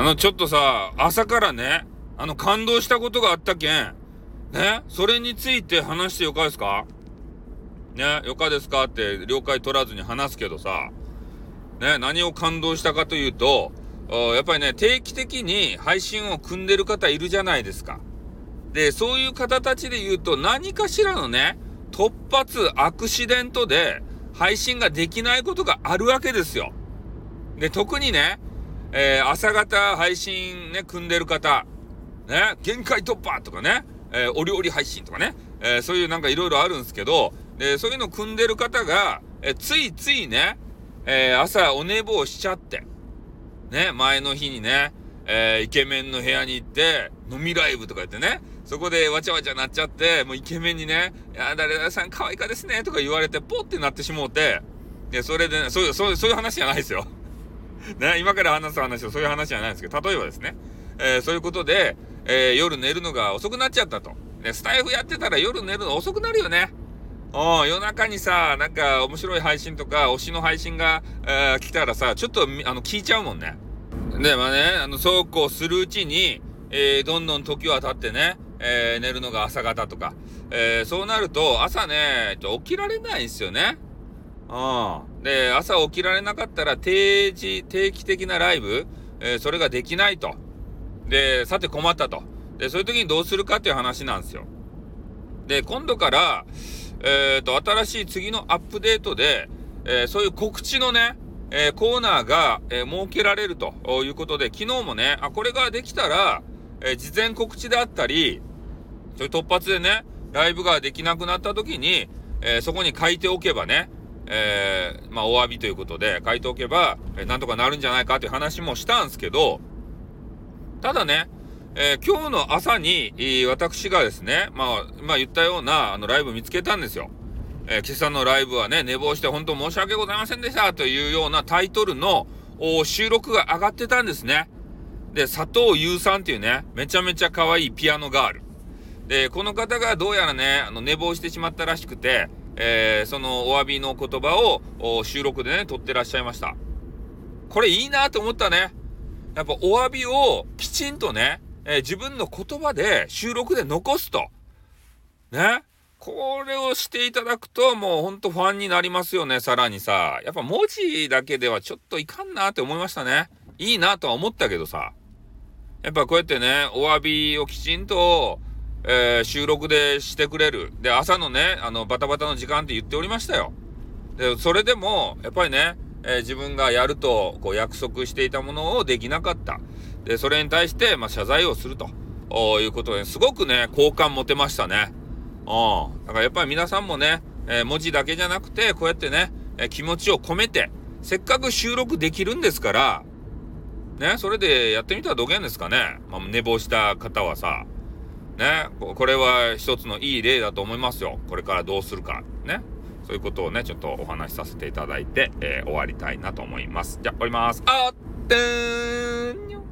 あの、ちょっとさ、朝からね、あの、感動したことがあったけん、ね、それについて話してよかですか？ね、よかですかって了解取らずに話すけどさ、ね、何を感動したかというと、やっぱりね、定期的に配信を組んでる方いるじゃないですか。で、そういう方たちで言うと、何かしらのね、突発アクシデントで配信ができないことがあるわけですよ。で、特にね、えー、朝方配信ね、組んでる方、ね、限界突破とかね、えー、お料理配信とかね、えー、そういうなんかいろいろあるんですけど、で、そういうの組んでる方が、えついついね、え朝お寝坊しちゃって、ね、前の日にね、えイケメンの部屋に行って、飲みライブとか言ってね、そこでわちゃわちゃなっちゃって、もうイケメンにね、いや、誰々さん可愛いかですね、とか言われて、ポってなってしもうて、で、それでね、そういう、そういう、そういう話じゃないですよ。ね、今から話す話はそういう話じゃないんですけど、例えばですね、えー、そういうことで、えー、夜寝るのが遅くなっちゃったと。で、スタイフやってたら夜寝るの遅くなるよね。うん、夜中にさ、なんか面白い配信とか、推しの配信が、えー、来たらさ、ちょっと、あの、聞いちゃうもんね。で、まあね、あの、そうこうするうちに、えー、どんどん時は経ってね、えー、寝るのが朝方とか、えー、そうなると、朝ね、起きられないんですよね。うん。で、朝起きられなかったら定時、定期的なライブ、えー、それができないと。で、さて困ったと。で、そういう時にどうするかっていう話なんですよ。で、今度から、えっ、と、新しい次のアップデートで、えー、そういう告知のね、えー、コーナーが、え設けられるということで、昨日もね、あ、これができたら、え事前告知であったり、そういう突発でね、ライブができなくなった時に、えそこに書いておけばね、えまあ、お詫びということで書いておけば、えなんとかなるんじゃないかという話もしたんですけど、ただね、えー、今日の朝に、え、私がですね、まあ、まあ言ったような、あの、ライブ見つけたんですよ。えー、今朝のライブはね、寝坊して本当申し訳ございませんでしたというようなタイトルの収録が上がってたんですね。で、佐藤優さんっていうね、めちゃめちゃ可愛いピアノガール。で、この方がどうやらね、あの、寝坊してしまったらしくて、えー、そのお詫びの言葉を収録でね、撮ってらっしゃいました。これいいなと思ったね。やっぱお詫びをきちんとね、えー、自分の言葉で収録で残すと。ね。これをしていただくともうほんとファンになりますよね、さらにさ。やっぱ文字だけではちょっといかんなって思いましたね。いいなとは思ったけどさ。やっぱこうやってね、お詫びをきちんと、えー、収録でしてくれる。で、朝のね、あの、バタバタの時間って言っておりましたよ。で、それでも、やっぱりね、えー、自分がやるとこう約束していたものをできなかった。で、それに対して、まあ、謝罪をするということで、すごくね、好感持てましたね。うん。だからやっぱり皆さんもね、えー、文字だけじゃなくて、こうやってね、え、気持ちを込めて、せっかく収録できるんですから、ね、それでやってみたらどげんですかね。まあ、寝坊した方はさ、ね、これは一つのいい例だと思いますよ。これからどうするか。ね。そういうことをね、ちょっとお話しさせていただいて、えー、終わりたいなと思います。じゃ、終わります。あってーん